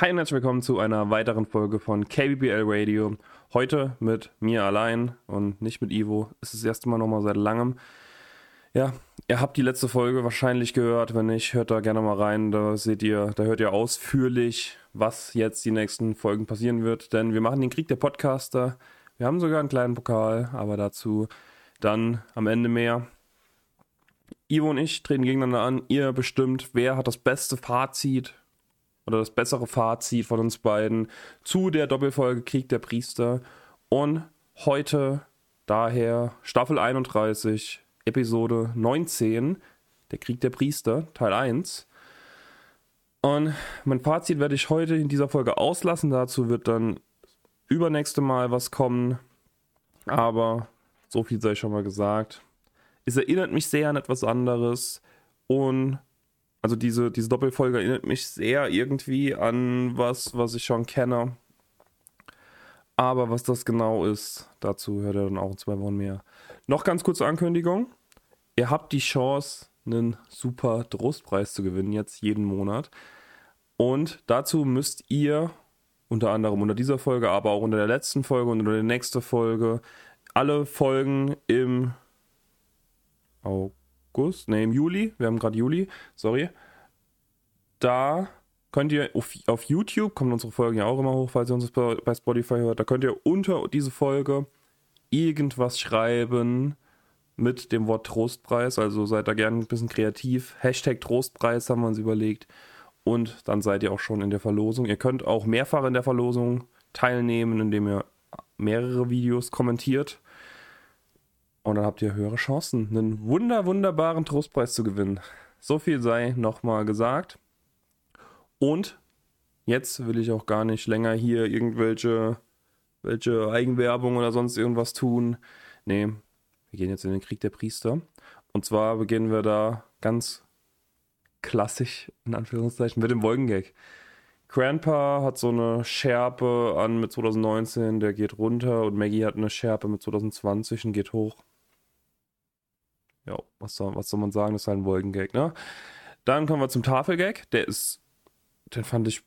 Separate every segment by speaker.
Speaker 1: Hi und herzlich willkommen zu einer weiteren Folge von KBBL Radio. Heute mit mir allein und nicht mit Ivo. Es ist das erste Mal nochmal seit langem. Ja, ihr habt die letzte Folge wahrscheinlich gehört. Wenn nicht, hört da gerne mal rein. Da seht ihr, da hört ihr ausführlich, was jetzt die nächsten Folgen passieren wird. Denn wir machen den Krieg der Podcaster. Wir haben sogar einen kleinen Pokal, aber dazu dann am Ende mehr. Ivo und ich treten gegeneinander an. Ihr bestimmt, wer hat das beste Fazit oder das bessere Fazit von uns beiden zu der Doppelfolge Krieg der Priester. Und heute daher Staffel 31, Episode 19, der Krieg der Priester, Teil 1. Und mein Fazit werde ich heute in dieser Folge auslassen. Dazu wird dann übernächste Mal was kommen. Aber so viel sei schon mal gesagt. Es erinnert mich sehr an etwas anderes. Und also diese, diese Doppelfolge erinnert mich sehr irgendwie an was, was ich schon kenne. Aber was das genau ist, dazu hört ihr dann auch in zwei Wochen mehr. Noch ganz kurze Ankündigung. Ihr habt die Chance, einen super Trostpreis zu gewinnen, jetzt jeden Monat. Und dazu müsst ihr unter anderem unter dieser Folge, aber auch unter der letzten Folge und unter der nächsten Folge alle Folgen im August August, ne, im Juli, wir haben gerade Juli, sorry. Da könnt ihr auf, auf, YouTube, kommen unsere Folgen ja auch immer hoch, falls ihr uns bei Spotify hört, da könnt ihr unter diese Folge irgendwas schreiben mit dem Wort Trostpreis, also seid da gerne ein bisschen kreativ. Hashtag Trostpreis haben wir uns überlegt. Und dann seid ihr auch schon in der Verlosung. Ihr könnt auch mehrfach in der Verlosung teilnehmen, indem ihr mehrere Videos kommentiert. Und dann habt ihr höhere Chancen, einen wunder, wunderbaren Trostpreis zu gewinnen. So viel sei nochmal gesagt. Und jetzt will ich auch gar nicht länger hier irgendwelche welche Eigenwerbung oder sonst irgendwas tun. Nee, wir gehen jetzt in den Krieg der Priester. Und zwar beginnen wir da ganz klassisch, in Anführungszeichen, mit dem Wolkengag. Grandpa hat so eine Schärpe an mit 2019, der geht runter und Maggie hat eine Schärpe mit 2020 und geht hoch ja, was soll, was soll man sagen? Das ist halt ein Wolkengag, ne? Dann kommen wir zum Tafelgag. Der ist, den fand ich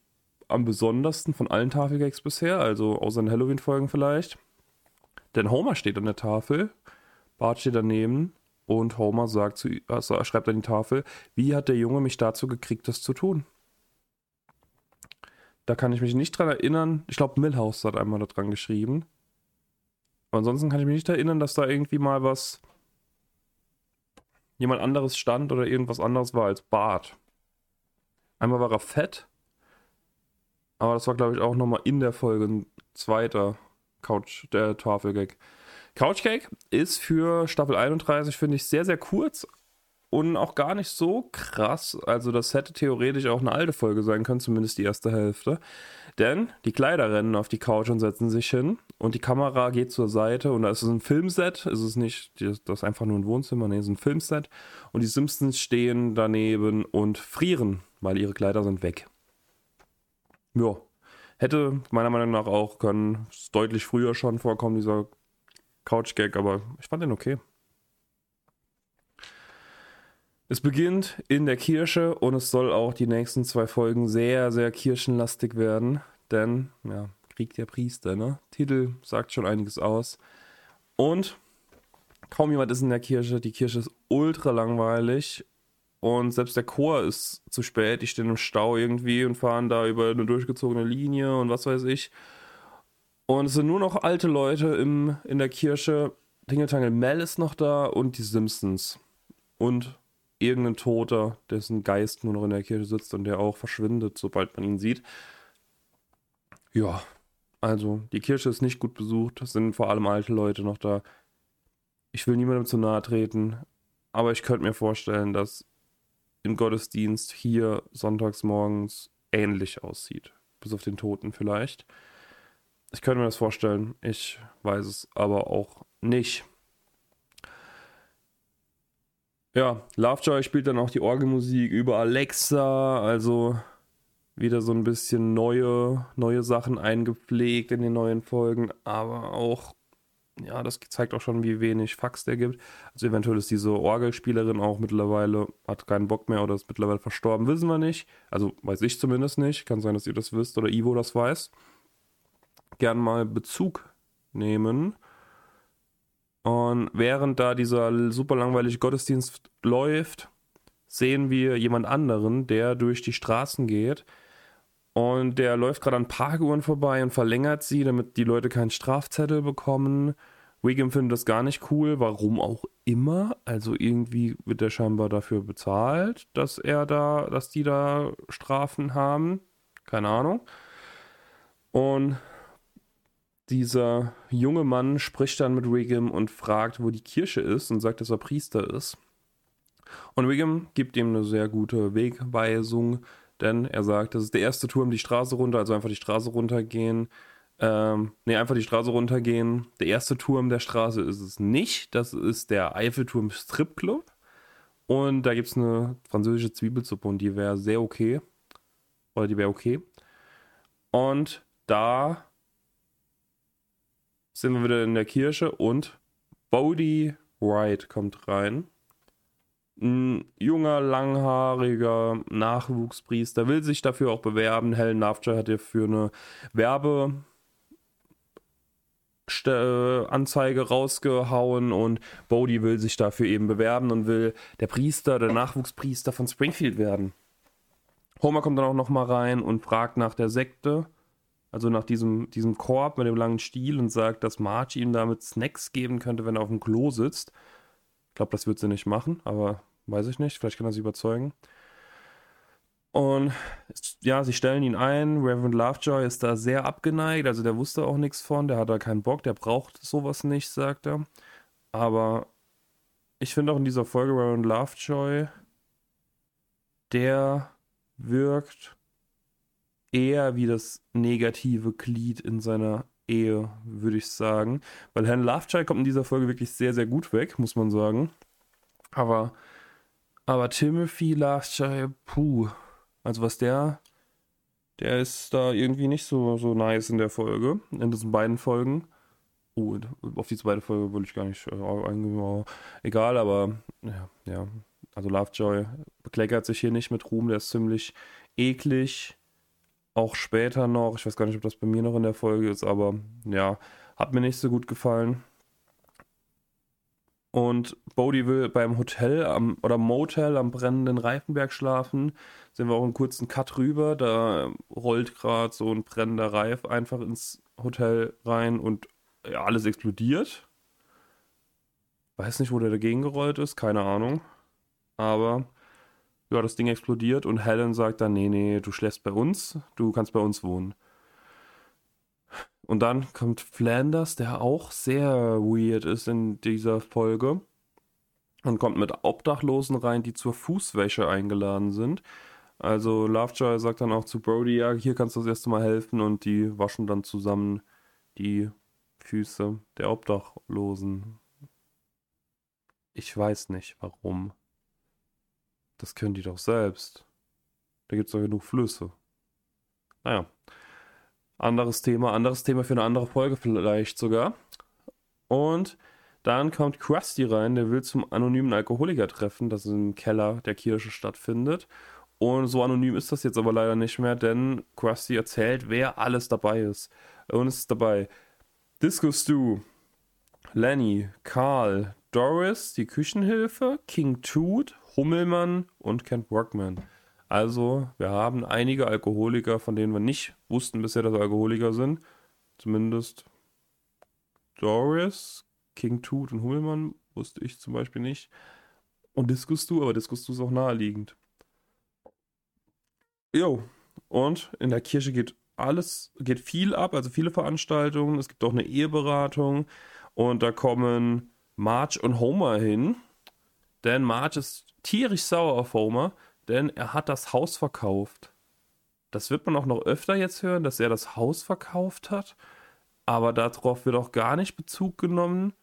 Speaker 1: am besondersten von allen Tafelgags bisher, also außer den Halloween-Folgen vielleicht. Denn Homer steht an der Tafel, Bart steht daneben und Homer sagt zu, also schreibt an die Tafel, wie hat der Junge mich dazu gekriegt, das zu tun? Da kann ich mich nicht dran erinnern. Ich glaube, Millhouse hat einmal da dran geschrieben. Aber ansonsten kann ich mich nicht erinnern, dass da irgendwie mal was jemand anderes stand oder irgendwas anderes war als Bart. Einmal war er fett, aber das war, glaube ich, auch nochmal in der Folge ein zweiter Couch, der Tafelgag. Couchcake ist für Staffel 31, finde ich, sehr, sehr kurz und auch gar nicht so krass. Also, das hätte theoretisch auch eine alte Folge sein können, zumindest die erste Hälfte. Denn die Kleider rennen auf die Couch und setzen sich hin und die Kamera geht zur Seite und da ist es ein Filmset. Es ist nicht, das ist einfach nur ein Wohnzimmer, nee, es ist ein Filmset. Und die Simpsons stehen daneben und frieren, weil ihre Kleider sind weg. Ja, hätte meiner Meinung nach auch können, deutlich früher schon vorkommen, dieser Couch-Gag, aber ich fand den okay. Es beginnt in der Kirche und es soll auch die nächsten zwei Folgen sehr, sehr kirchenlastig werden. Denn, ja, Krieg der Priester, ne? Titel sagt schon einiges aus. Und kaum jemand ist in der Kirche. Die Kirche ist ultra langweilig. Und selbst der Chor ist zu spät. Die stehen im Stau irgendwie und fahren da über eine durchgezogene Linie und was weiß ich. Und es sind nur noch alte Leute im, in der Kirche. Tingeltangel Mel ist noch da und die Simpsons. Und irgendein Toter, dessen Geist nur noch in der Kirche sitzt und der auch verschwindet, sobald man ihn sieht. Ja, also die Kirche ist nicht gut besucht, es sind vor allem alte Leute noch da. Ich will niemandem zu nahe treten, aber ich könnte mir vorstellen, dass im Gottesdienst hier sonntags morgens ähnlich aussieht. Bis auf den Toten vielleicht. Ich könnte mir das vorstellen, ich weiß es aber auch nicht. Ja, Lovejoy spielt dann auch die Orgelmusik über Alexa, also wieder so ein bisschen neue, neue Sachen eingepflegt in den neuen Folgen, aber auch ja, das zeigt auch schon, wie wenig Fax der gibt. Also eventuell ist diese Orgelspielerin auch mittlerweile, hat keinen Bock mehr oder ist mittlerweile verstorben, wissen wir nicht. Also weiß ich zumindest nicht. Kann sein, dass ihr das wisst oder Ivo das weiß. Gern mal Bezug nehmen. Und während da dieser super langweilige Gottesdienst läuft, sehen wir jemand anderen, der durch die Straßen geht. Und der läuft gerade an Parkuhren vorbei und verlängert sie, damit die Leute keinen Strafzettel bekommen. Wiggum findet das gar nicht cool, warum auch immer. Also irgendwie wird er scheinbar dafür bezahlt, dass er da, dass die da Strafen haben. Keine Ahnung. Und dieser junge Mann spricht dann mit Wiggum und fragt, wo die Kirche ist und sagt, dass er Priester ist. Und Wiggum gibt ihm eine sehr gute Wegweisung, denn er sagt, das ist der erste Turm die Straße runter, also einfach die Straße runtergehen. Ähm, ne, einfach die Straße runtergehen. Der erste Turm der Straße ist es nicht. Das ist der Eiffelturm Stripclub. Und da gibt es eine französische Zwiebelsuppe und die wäre sehr okay. Oder die wäre okay. Und da sind wir wieder in der Kirche und Bodie Wright kommt rein ein junger, langhaariger Nachwuchspriester will sich dafür auch bewerben. Helen Lovejoy hat ja für eine Werbeanzeige rausgehauen und Bodie will sich dafür eben bewerben und will der Priester, der Nachwuchspriester von Springfield werden. Homer kommt dann auch nochmal rein und fragt nach der Sekte, also nach diesem, diesem Korb mit dem langen Stiel und sagt, dass Marge ihm damit Snacks geben könnte, wenn er auf dem Klo sitzt glaube, das wird sie nicht machen, aber weiß ich nicht. Vielleicht kann er sie überzeugen. Und ja, sie stellen ihn ein. Reverend Lovejoy ist da sehr abgeneigt. Also der wusste auch nichts von. Der hat da keinen Bock. Der braucht sowas nicht, sagt er. Aber ich finde auch in dieser Folge Reverend Lovejoy, der wirkt eher wie das negative Glied in seiner Ehe, würde ich sagen. Weil Herrn Lovejoy kommt in dieser Folge wirklich sehr, sehr gut weg, muss man sagen. Aber, aber Timothy Lovejoy, puh. Also was der, der ist da irgendwie nicht so, so nice in der Folge, in diesen beiden Folgen. Oh, auf diese beiden Folgen würde ich gar nicht äh, eingehen. Egal, aber ja, ja. Also Lovejoy bekleckert sich hier nicht mit Ruhm, der ist ziemlich eklig auch später noch. Ich weiß gar nicht, ob das bei mir noch in der Folge ist, aber ja, hat mir nicht so gut gefallen. Und Bodie will beim Hotel am, oder Motel am brennenden Reifenberg schlafen. Sehen wir auch einen kurzen Cut rüber. Da rollt gerade so ein brennender Reif einfach ins Hotel rein und ja, alles explodiert. Weiß nicht, wo der dagegen gerollt ist, keine Ahnung. Aber ja, das Ding explodiert und Helen sagt dann, nee, nee, du schläfst bei uns, du kannst bei uns wohnen. Und dann kommt Flanders, der auch sehr weird ist in dieser Folge und kommt mit Obdachlosen rein, die zur Fußwäsche eingeladen sind. Also Lovejoy sagt dann auch zu Brody, ja, hier kannst du das erste Mal helfen und die waschen dann zusammen die Füße der Obdachlosen. Ich weiß nicht warum. Das können die doch selbst. Da gibt es doch genug Flüsse. Naja. Anderes Thema, anderes Thema für eine andere Folge vielleicht sogar. Und dann kommt Krusty rein, der will zum anonymen Alkoholiker-Treffen, das im Keller der Kirche stattfindet. Und so anonym ist das jetzt aber leider nicht mehr, denn Krusty erzählt, wer alles dabei ist. Und es ist dabei Disco Stu, Lenny, Carl, Doris, die Küchenhilfe, King Toot, Hummelmann und Kent Workman. Also, wir haben einige Alkoholiker, von denen wir nicht wussten bisher, dass sie Alkoholiker sind. Zumindest Doris, King Toot und Hummelmann wusste ich zum Beispiel nicht. Und Discus Du, aber Discus Du ist auch naheliegend. Jo, und in der Kirche geht alles, geht viel ab, also viele Veranstaltungen. Es gibt auch eine Eheberatung und da kommen Marge und Homer hin. Denn Marge ist tierisch sauer auf Homer, denn er hat das Haus verkauft. Das wird man auch noch öfter jetzt hören, dass er das Haus verkauft hat. Aber darauf wird auch gar nicht Bezug genommen.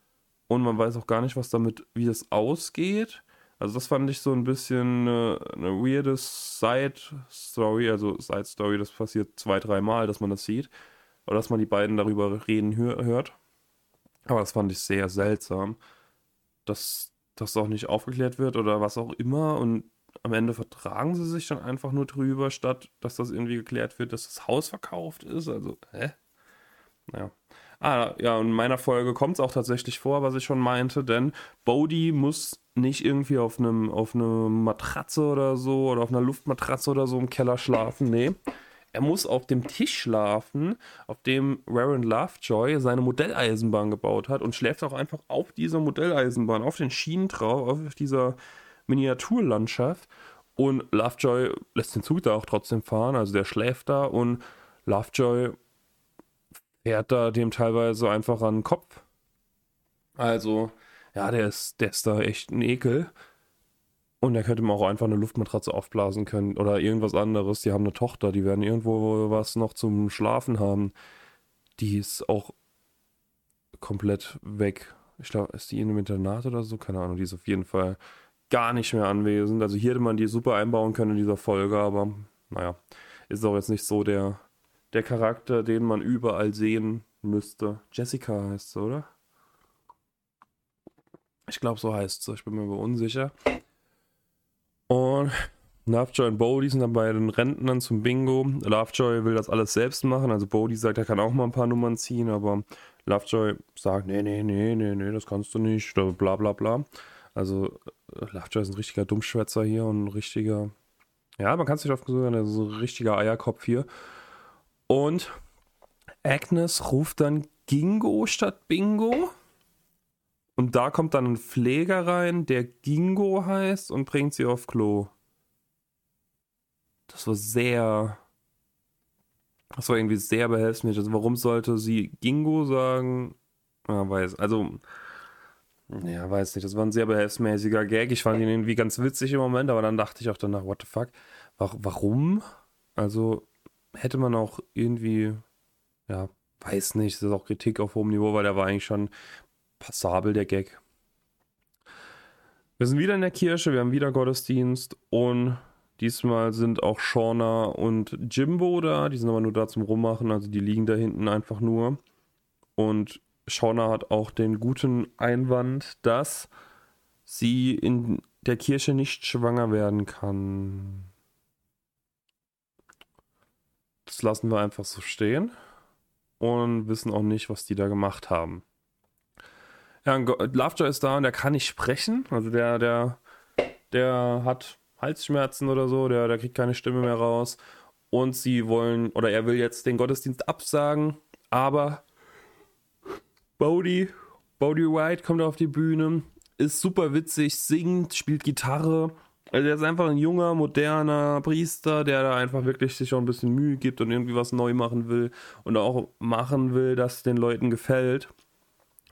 Speaker 1: Und man weiß auch gar nicht, was damit, wie das ausgeht. Also das fand ich so ein bisschen eine, eine weirde Side-Story. Also Side-Story, das passiert zwei, dreimal, dass man das sieht. Oder dass man die beiden darüber reden hört. Aber das fand ich sehr seltsam, dass das auch nicht aufgeklärt wird oder was auch immer. Und am Ende vertragen sie sich dann einfach nur drüber, statt dass das irgendwie geklärt wird, dass das Haus verkauft ist. Also, hä? Naja. Ah, ja, und in meiner Folge kommt es auch tatsächlich vor, was ich schon meinte, denn Bodhi muss nicht irgendwie auf einem auf Matratze oder so oder auf einer Luftmatratze oder so im Keller schlafen. Nee. Er muss auf dem Tisch schlafen, auf dem Warren Lovejoy seine Modelleisenbahn gebaut hat und schläft auch einfach auf dieser Modelleisenbahn, auf den Schienen drauf, auf dieser Miniaturlandschaft. Und Lovejoy lässt den Zug da auch trotzdem fahren, also der schläft da und Lovejoy fährt da dem teilweise einfach an den Kopf. Also, ja, der ist, der ist da echt ein Ekel. Und er könnte ihm auch einfach eine Luftmatratze aufblasen können oder irgendwas anderes. Die haben eine Tochter, die werden irgendwo was noch zum Schlafen haben. Die ist auch komplett weg. Ich glaube, ist die in einem Internat oder so? Keine Ahnung, die ist auf jeden Fall gar nicht mehr anwesend. Also hier hätte man die super einbauen können in dieser Folge, aber naja, ist auch jetzt nicht so der, der Charakter, den man überall sehen müsste. Jessica heißt sie, oder? Ich glaube, so heißt sie. Ich bin mir aber unsicher. Und Lovejoy und Bodie sind dann bei den Rentnern zum Bingo. Lovejoy will das alles selbst machen. Also Bodie sagt, er kann auch mal ein paar Nummern ziehen, aber Lovejoy sagt, nee, nee, nee, nee, nee, das kannst du nicht. Bla bla bla. Also Lovejoy ist ein richtiger Dummschwätzer hier und ein richtiger, ja, man kann es nicht oft sagen, so ein richtiger Eierkopf hier. Und Agnes ruft dann Gingo statt Bingo. Und da kommt dann ein Pfleger rein, der Gingo heißt und bringt sie auf Klo. Das war sehr. Das war irgendwie sehr behelfsmäßig. Also warum sollte sie Gingo sagen? Ja, weiß. Also, ja, weiß nicht. Das war ein sehr behelfsmäßiger Gag. Ich fand ihn irgendwie ganz witzig im Moment, aber dann dachte ich auch danach, what the fuck? Warum? Also, hätte man auch irgendwie, ja, weiß nicht, das ist auch Kritik auf hohem Niveau, weil der war eigentlich schon passabel, der Gag. Wir sind wieder in der Kirche, wir haben wieder Gottesdienst und diesmal sind auch Shauna und Jimbo da. Die sind aber nur da zum Rummachen, also die liegen da hinten einfach nur. Und Shauna hat auch den guten Einwand, dass sie in der Kirche nicht schwanger werden kann. Das lassen wir einfach so stehen und wissen auch nicht, was die da gemacht haben. Ja, Lovejoy ist da und der kann nicht sprechen. Also der, der, der hat Halsschmerzen oder so, der, der kriegt keine Stimme mehr raus. Und sie wollen, oder er will jetzt den Gottesdienst absagen, aber Bodie, Bodie White kommt auf die Bühne, ist super witzig, singt, spielt Gitarre. Also er ist einfach ein junger, moderner Priester, der da einfach wirklich sich auch ein bisschen Mühe gibt und irgendwie was neu machen will und auch machen will, dass den Leuten gefällt.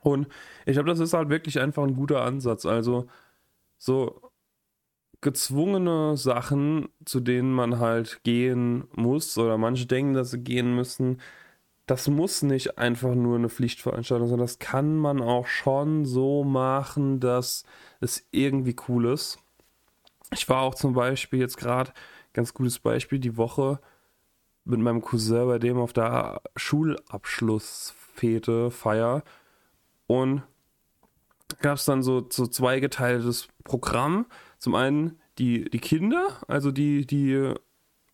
Speaker 1: Und ich glaube, das ist halt wirklich einfach ein guter Ansatz. Also so gezwungene Sachen, zu denen man halt gehen muss oder manche denken, dass sie gehen müssen, das muss nicht einfach nur eine Pflichtveranstaltung sein, das kann man auch schon so machen, dass es irgendwie cool ist. Ich war auch zum Beispiel jetzt gerade, ganz gutes Beispiel, die Woche mit meinem Cousin bei dem auf der Schulabschlussfete, Feier und gab es dann so, so zweigeteiltes Programm. Zum einen die, die Kinder, also die, die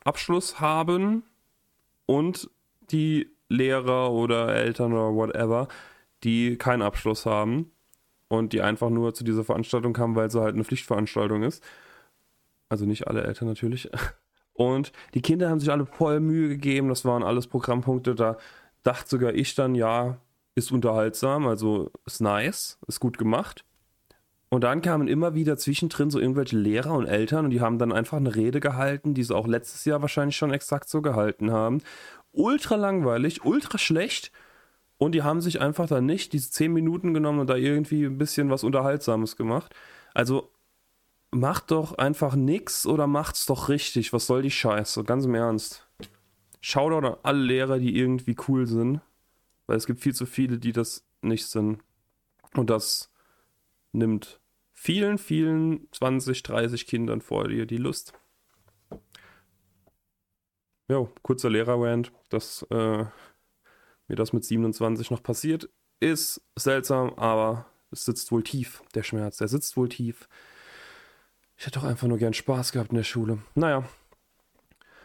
Speaker 1: Abschluss haben und die Lehrer oder Eltern oder whatever, die keinen Abschluss haben und die einfach nur zu dieser Veranstaltung kamen, weil sie halt eine Pflichtveranstaltung ist. Also nicht alle Eltern natürlich. Und die Kinder haben sich alle voll Mühe gegeben, das waren alles Programmpunkte, da dachte sogar ich dann, ja, ist unterhaltsam, also ist nice, ist gut gemacht. Und dann kamen immer wieder zwischendrin so irgendwelche Lehrer und Eltern und die haben dann einfach eine Rede gehalten, die sie auch letztes Jahr wahrscheinlich schon exakt so gehalten haben. Ultra langweilig, ultra schlecht. Und die haben sich einfach dann nicht diese 10 Minuten genommen und da irgendwie ein bisschen was Unterhaltsames gemacht. Also macht doch einfach nix oder macht's doch richtig. Was soll die Scheiße? Ganz im Ernst. Shoutout an alle Lehrer, die irgendwie cool sind. Weil es gibt viel zu viele, die das nicht sind. Und das nimmt vielen, vielen 20, 30 Kindern vor dir die Lust. Ja, kurzer Lehrer-Rant, dass äh, mir das mit 27 noch passiert ist seltsam, aber es sitzt wohl tief, der Schmerz. Der sitzt wohl tief. Ich hätte doch einfach nur gern Spaß gehabt in der Schule. Naja.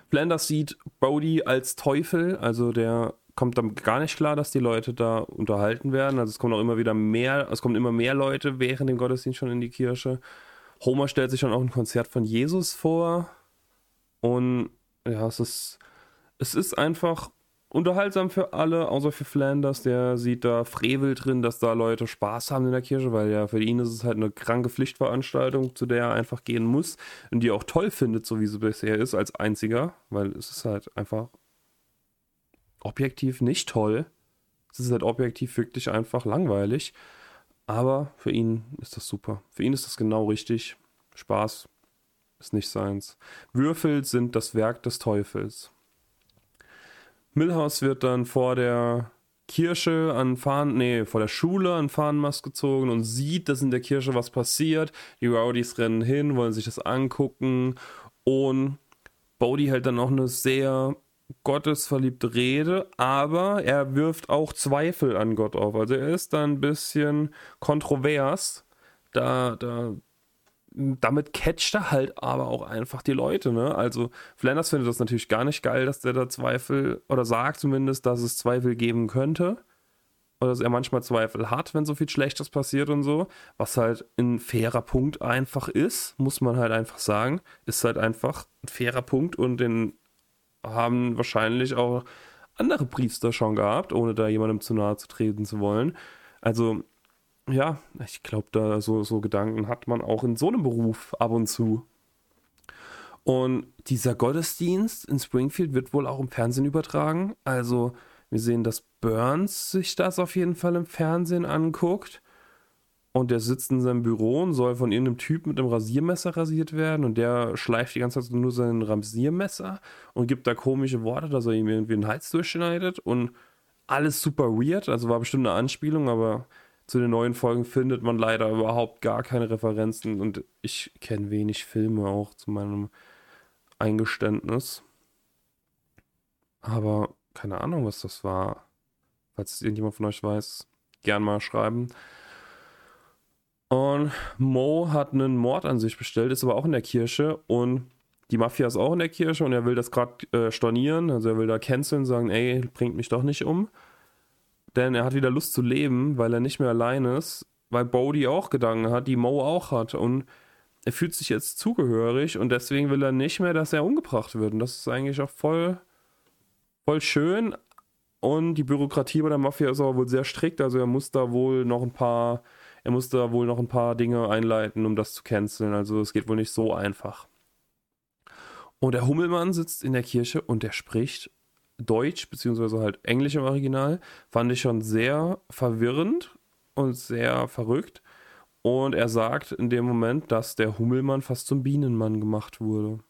Speaker 1: Flanders sieht Bodhi als Teufel, also der kommt dann gar nicht klar, dass die Leute da unterhalten werden. Also es kommen auch immer wieder mehr, es kommen immer mehr Leute während dem Gottesdienst schon in die Kirche. Homer stellt sich schon auch ein Konzert von Jesus vor. Und ja, es ist, es ist einfach unterhaltsam für alle, außer für Flanders. Der sieht da Frevel drin, dass da Leute Spaß haben in der Kirche, weil ja für ihn ist es halt eine kranke Pflichtveranstaltung, zu der er einfach gehen muss und die er auch toll findet, so wie sie bisher ist, als einziger, weil es ist halt einfach objektiv nicht toll. Es ist halt objektiv wirklich einfach langweilig. Aber für ihn ist das super. Für ihn ist das genau richtig. Spaß ist nicht seins. Würfel sind das Werk des Teufels. Milhouse wird dann vor der Kirche an Fahnen, nee, vor der Schule an Fahnenmast gezogen und sieht, dass in der Kirche was passiert. Die Rowdies rennen hin, wollen sich das angucken und Bodhi hält dann auch eine sehr gottesverliebte Rede, aber er wirft auch Zweifel an Gott auf. Also er ist da ein bisschen kontrovers. Da, da damit catcht er halt aber auch einfach die Leute, ne? Also Flanders findet das natürlich gar nicht geil, dass der da Zweifel oder sagt zumindest, dass es Zweifel geben könnte. Oder dass er manchmal Zweifel hat, wenn so viel Schlechtes passiert und so. Was halt ein fairer Punkt einfach ist, muss man halt einfach sagen. Ist halt einfach ein fairer Punkt und den haben wahrscheinlich auch andere Priester schon gehabt, ohne da jemandem zu nahe zu treten zu wollen. Also ja, ich glaube, da so, so Gedanken hat man auch in so einem Beruf ab und zu. Und dieser Gottesdienst in Springfield wird wohl auch im Fernsehen übertragen. Also wir sehen, dass Burns sich das auf jeden Fall im Fernsehen anguckt. Und der sitzt in seinem Büro und soll von irgendeinem Typ mit einem Rasiermesser rasiert werden. Und der schleift die ganze Zeit nur sein Rasiermesser und gibt da komische Worte, dass er ihm irgendwie einen Hals durchschneidet. Und alles super weird. Also war bestimmt eine Anspielung, aber zu den neuen Folgen findet man leider überhaupt gar keine Referenzen und ich kenne wenig Filme auch zu meinem Eingeständnis. Aber keine Ahnung, was das war. Falls irgendjemand von euch weiß, gern mal schreiben. Und Mo hat einen Mord an sich bestellt, ist aber auch in der Kirche. Und die Mafia ist auch in der Kirche und er will das gerade äh, stornieren, also er will da canceln, sagen, ey, bringt mich doch nicht um. Denn er hat wieder Lust zu leben, weil er nicht mehr allein ist, weil Bodhi auch Gedanken hat, die Mo auch hat. Und er fühlt sich jetzt zugehörig und deswegen will er nicht mehr, dass er umgebracht wird. Und das ist eigentlich auch voll, voll schön. Und die Bürokratie bei der Mafia ist aber wohl sehr strikt, also er muss da wohl noch ein paar, er muss da wohl noch ein paar Dinge einleiten, um das zu canceln, also es geht wohl nicht so einfach. Und der Hummelmann sitzt in der Kirche und der spricht Deutsch, beziehungsweise halt Englisch im Original, fand ich schon sehr verwirrend und sehr verrückt. Und er sagt in dem Moment, dass der Hummelmann fast zum Bienenmann gemacht wurde.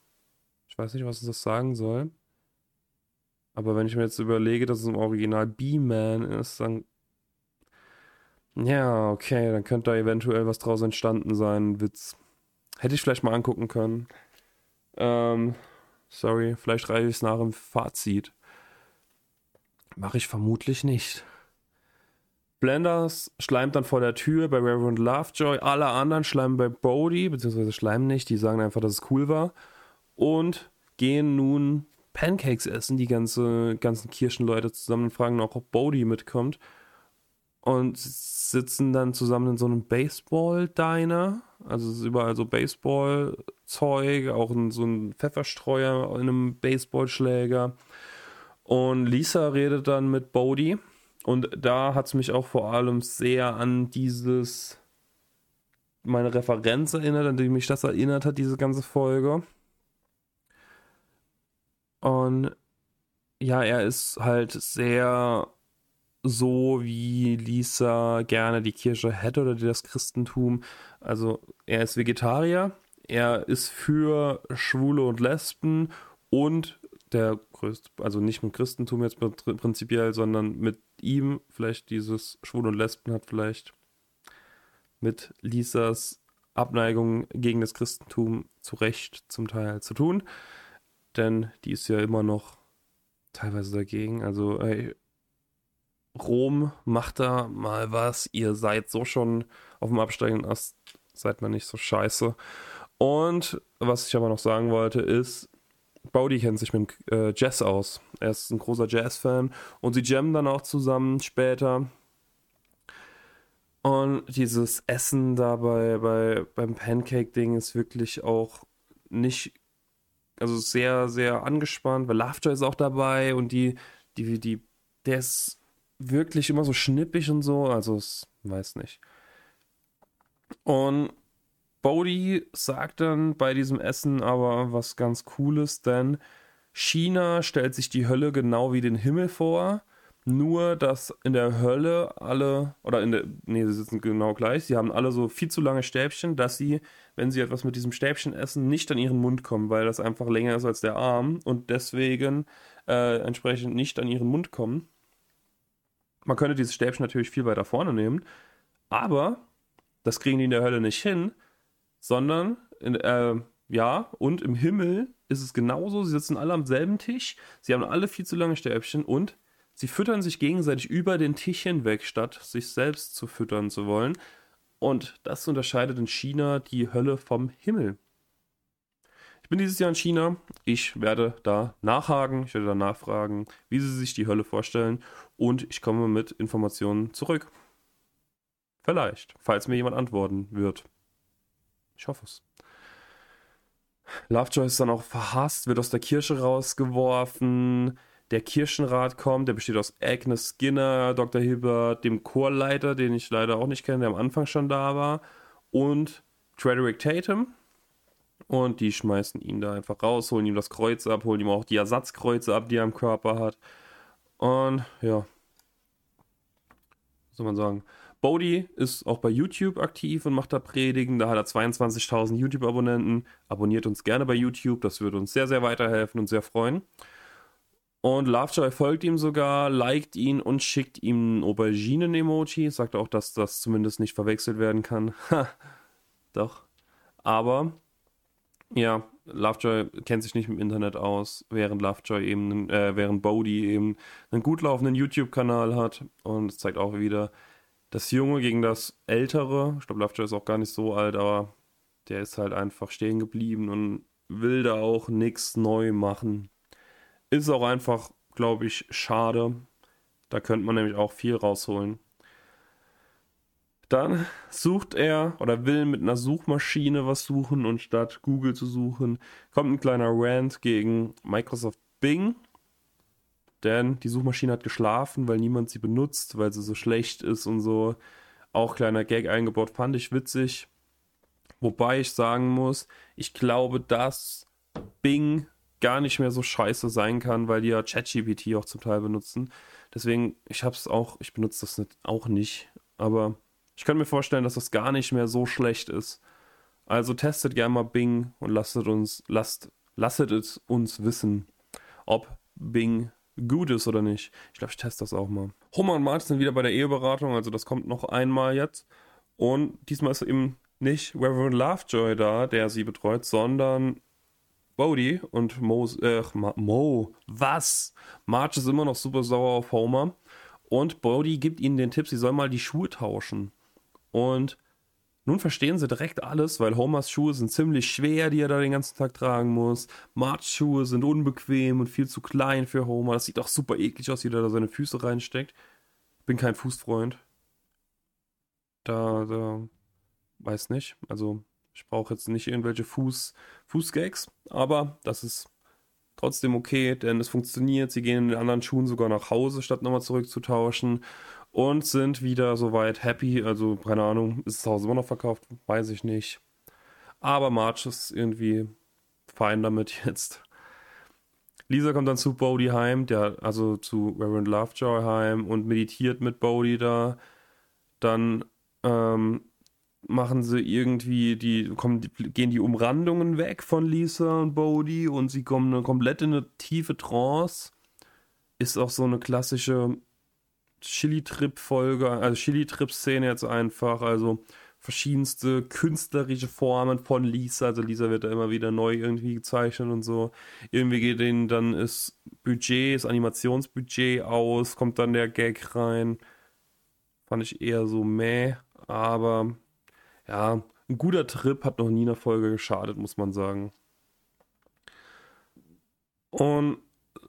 Speaker 1: Ich weiß nicht, was das sagen soll. Aber wenn ich mir jetzt überlege, dass es im Original Bee-Man ist, dann. Ja, okay, dann könnte da eventuell was draus entstanden sein. Witz. Hätte ich vielleicht mal angucken können. Ähm, sorry, vielleicht reiche ich es nach im Fazit. Mache ich vermutlich nicht. Blenders schleimt dann vor der Tür bei Reverend Lovejoy. Alle anderen schleimen bei Bodie, beziehungsweise schleimen nicht, die sagen einfach, dass es cool war. Und gehen nun Pancakes essen, die ganze, ganzen Kirchenleute zusammen und fragen auch, ob Bodie mitkommt. Und sitzen dann zusammen in so einem Baseball-Diner. Also es ist überall so Baseball-Zeug, auch in so ein Pfefferstreuer in einem Baseballschläger. Und Lisa redet dann mit Bodhi. Und da hat es mich auch vor allem sehr an dieses, meine Referenz erinnert, an die mich das erinnert hat, diese ganze Folge. Und ja, er ist halt sehr so, wie Lisa gerne die Kirche hätte oder das Christentum. Also er ist Vegetarier, er ist für Schwule und Lesben und der größte, also nicht mit Christentum jetzt prinzipiell, sondern mit ihm vielleicht dieses Schwul und Lesben hat vielleicht mit Lisas Abneigung gegen das Christentum zu Recht zum Teil zu tun. Denn die ist ja immer noch teilweise dagegen. Also ey, Rom, macht da mal was. Ihr seid so schon auf dem absteigenden Ast, seid mal nicht so scheiße. Und was ich aber noch sagen wollte, ist, Bowdy kennt sich mit äh, Jazz aus. Er ist ein großer Jazz-Fan und sie jammen dann auch zusammen später. Und dieses Essen da bei, bei, beim Pancake-Ding ist wirklich auch nicht, also sehr, sehr angespannt, weil Lovejoy ist auch dabei und die, die, die, der ist wirklich immer so schnippig und so, also es weiß nicht. Und Bodhi sagt dann bei diesem Essen aber was ganz Cooles, denn China stellt sich die Hölle genau wie den Himmel vor. Nur, dass in der Hölle alle, oder in der, nee, sie sitzen genau gleich, sie haben alle so viel zu lange Stäbchen, dass sie, wenn sie etwas mit diesem Stäbchen essen, nicht an ihren Mund kommen, weil das einfach länger ist als der Arm und deswegen äh, entsprechend nicht an ihren Mund kommen. Man könnte dieses Stäbchen natürlich viel weiter vorne nehmen, aber das kriegen die in der Hölle nicht hin, sondern in, äh, ja, und im Himmel ist es genauso. Sie sitzen alle am selben Tisch, sie haben alle viel zu lange Stäbchen und sie füttern sich gegenseitig über den Tisch hinweg, statt sich selbst zu füttern zu wollen. Und das unterscheidet in China die Hölle vom Himmel. Ich bin dieses Jahr in China. Ich werde da nachhaken, ich werde da nachfragen, wie sie sich die Hölle vorstellen und ich komme mit Informationen zurück. Vielleicht, falls mir jemand antworten wird. Ich hoffe es. Lovejoy ist dann auch verhasst, wird aus der Kirche rausgeworfen. Der Kirchenrat kommt, der besteht aus Agnes Skinner, Dr. Hilbert, dem Chorleiter, den ich leider auch nicht kenne, der am Anfang schon da war, und Frederick Tatum. Und die schmeißen ihn da einfach raus, holen ihm das Kreuz ab, holen ihm auch die Ersatzkreuze ab, die er am Körper hat. Und ja, soll man sagen? Bodhi ist auch bei YouTube aktiv und macht da Predigen. Da hat er 22.000 YouTube-Abonnenten. Abonniert uns gerne bei YouTube. Das würde uns sehr, sehr weiterhelfen und sehr freuen. Und Lovejoy folgt ihm sogar, liked ihn und schickt ihm Auberginen-Emoji. Sagt auch, dass das zumindest nicht verwechselt werden kann. Ha, doch. Aber, ja, Lovejoy kennt sich nicht im Internet aus, während Lovejoy eben, äh, während Bodhi eben einen gut laufenden YouTube-Kanal hat. Und es zeigt auch wieder, das Junge gegen das Ältere. Ich glaube, Lovejoy ist auch gar nicht so alt, aber der ist halt einfach stehen geblieben und will da auch nichts neu machen. Ist auch einfach, glaube ich, schade. Da könnte man nämlich auch viel rausholen. Dann sucht er oder will mit einer Suchmaschine was suchen und statt Google zu suchen, kommt ein kleiner Rant gegen Microsoft Bing. Denn die Suchmaschine hat geschlafen, weil niemand sie benutzt, weil sie so schlecht ist und so. Auch kleiner Gag eingebaut, fand ich witzig. Wobei ich sagen muss, ich glaube, dass Bing gar nicht mehr so scheiße sein kann, weil die ja ChatGPT auch zum Teil benutzen. Deswegen, ich hab's auch, ich benutze das nicht, auch nicht, aber ich kann mir vorstellen, dass das gar nicht mehr so schlecht ist. Also testet gerne mal Bing und lasst uns, lasst, lasst es uns wissen, ob Bing gut ist oder nicht. Ich glaube, ich teste das auch mal. Homer und Marge sind wieder bei der Eheberatung, also das kommt noch einmal jetzt. Und diesmal ist eben nicht Reverend Lovejoy da, der sie betreut, sondern Bodie und Mo, äh, Mo, was? Marge ist immer noch super sauer auf Homer. Und Bodie gibt ihnen den Tipp, sie sollen mal die Schuhe tauschen. Und nun verstehen sie direkt alles, weil Homers Schuhe sind ziemlich schwer, die er da den ganzen Tag tragen muss. Marts Schuhe sind unbequem und viel zu klein für Homer. Das sieht auch super eklig aus, wie er da seine Füße reinsteckt. Bin kein Fußfreund. Da, da, weiß nicht. Also, ich brauche jetzt nicht irgendwelche Fuß, Fußgags, aber das ist trotzdem okay, denn es funktioniert. Sie gehen in den anderen Schuhen sogar nach Hause, statt nochmal zurückzutauschen und sind wieder soweit happy. Also, keine Ahnung, ist das Haus immer noch verkauft? Weiß ich nicht. Aber March ist irgendwie fein damit jetzt. Lisa kommt dann zu Bodhi heim, der, also zu Reverend Lovejoy heim und meditiert mit Bodhi da. Dann ähm, machen sie irgendwie die, kommen, gehen die Umrandungen weg von Lisa und Bodhi und sie kommen komplett in eine tiefe Trance. Ist auch so eine klassische Chili-Trip-Folge, also Chili-Trip-Szene jetzt einfach. Also verschiedenste künstlerische Formen von Lisa. Also Lisa wird da immer wieder neu irgendwie gezeichnet und so. Irgendwie geht denen dann das Budget, das Animationsbudget aus, kommt dann der Gag rein. Fand ich eher so meh, aber ja, ein guter Trip hat noch nie eine Folge geschadet, muss man sagen. Und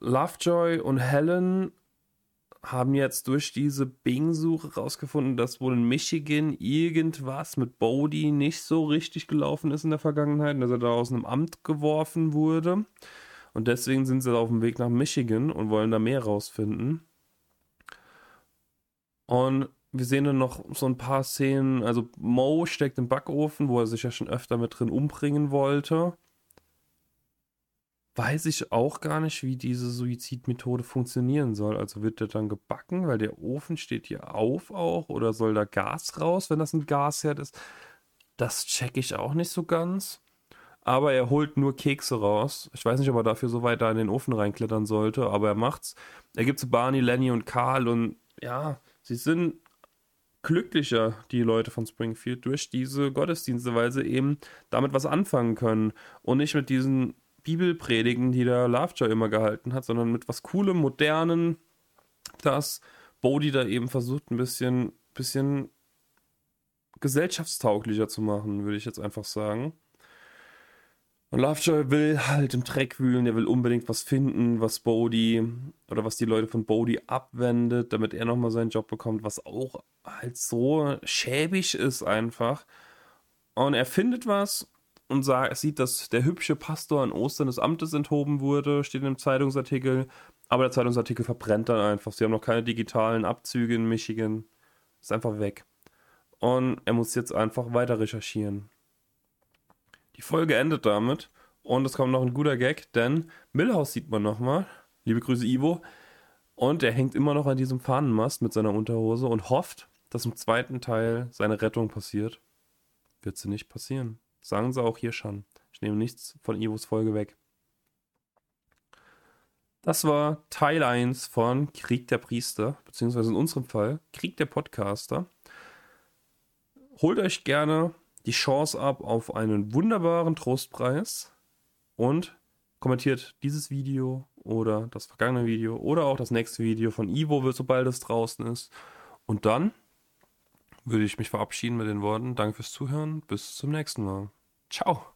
Speaker 1: Lovejoy und Helen haben jetzt durch diese Bing-Suche rausgefunden, dass wohl in Michigan irgendwas mit Bodie nicht so richtig gelaufen ist in der Vergangenheit, dass er da aus einem Amt geworfen wurde. Und deswegen sind sie auf dem Weg nach Michigan und wollen da mehr rausfinden. Und wir sehen dann noch so ein paar Szenen. Also Mo steckt im Backofen, wo er sich ja schon öfter mit drin umbringen wollte weiß ich auch gar nicht, wie diese Suizidmethode funktionieren soll. Also wird der dann gebacken, weil der Ofen steht hier auf auch oder soll da Gas raus, wenn das ein Gasherd ist? Das checke ich auch nicht so ganz. Aber er holt nur Kekse raus. Ich weiß nicht, ob er dafür so weit da in den Ofen reinklettern sollte, aber er macht's. Er gibt zu Barney, Lenny und Carl und ja, sie sind glücklicher, die Leute von Springfield, durch diese Gottesdienste, weil sie eben damit was anfangen können und nicht mit diesen Bibelpredigen, die der Lovejoy immer gehalten hat, sondern mit was Coolem, Modernen, dass Bodhi da eben versucht, ein bisschen, bisschen gesellschaftstauglicher zu machen, würde ich jetzt einfach sagen. Und Lovejoy will halt im Dreck wühlen, er will unbedingt was finden, was Bodhi oder was die Leute von Bodhi abwendet, damit er nochmal seinen Job bekommt, was auch halt so schäbig ist einfach. Und er findet was und sieht, dass der hübsche Pastor an Ostern des Amtes enthoben wurde, steht in einem Zeitungsartikel. Aber der Zeitungsartikel verbrennt dann einfach. Sie haben noch keine digitalen Abzüge in Michigan. Ist einfach weg. Und er muss jetzt einfach weiter recherchieren. Die Folge endet damit. Und es kommt noch ein guter Gag, denn Millhouse sieht man nochmal. Liebe Grüße, Ivo. Und er hängt immer noch an diesem Fahnenmast mit seiner Unterhose und hofft, dass im zweiten Teil seine Rettung passiert. Wird sie nicht passieren. Sagen sie auch hier schon. Ich nehme nichts von Ivos Folge weg. Das war Teil 1 von Krieg der Priester, beziehungsweise in unserem Fall Krieg der Podcaster. Holt euch gerne die Chance ab auf einen wunderbaren Trostpreis und kommentiert dieses Video oder das vergangene Video oder auch das nächste Video von Ivo, sobald es draußen ist. Und dann würde ich mich verabschieden mit den Worten, danke fürs Zuhören, bis zum nächsten Mal. Ciao.